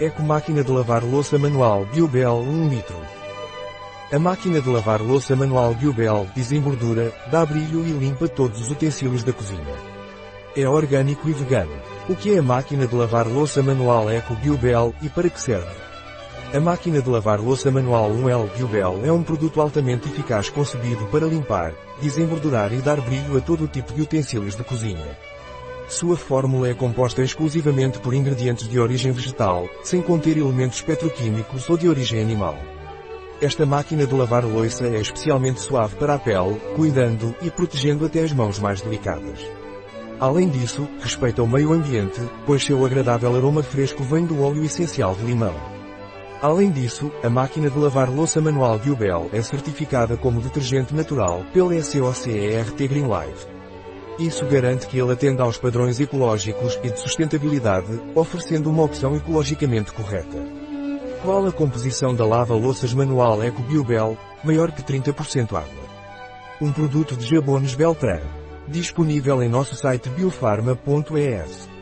Eco Máquina de Lavar Louça Manual Biobel 1 litro. A máquina de lavar louça manual Biobel desembordura, dá brilho e limpa todos os utensílios da cozinha. É orgânico e vegano. O que é a máquina de lavar louça manual Eco Biobel e para que serve? A máquina de lavar louça manual 1L Biobel é um produto altamente eficaz concebido para limpar, desembordurar e dar brilho a todo o tipo de utensílios de cozinha. Sua fórmula é composta exclusivamente por ingredientes de origem vegetal, sem conter elementos petroquímicos ou de origem animal. Esta máquina de lavar louça é especialmente suave para a pele, cuidando e protegendo até as mãos mais delicadas. Além disso, respeita o meio ambiente, pois seu agradável aroma fresco vem do óleo essencial de limão. Além disso, a máquina de lavar louça manual Biobel é certificada como detergente natural pela SOCERT Green Life. Isso garante que ele atenda aos padrões ecológicos e de sustentabilidade, oferecendo uma opção ecologicamente correta. Qual a composição da lava-louças manual Eco Biobel, maior que 30% água? Um produto de Jabones Beltran. Disponível em nosso site biofarma.es.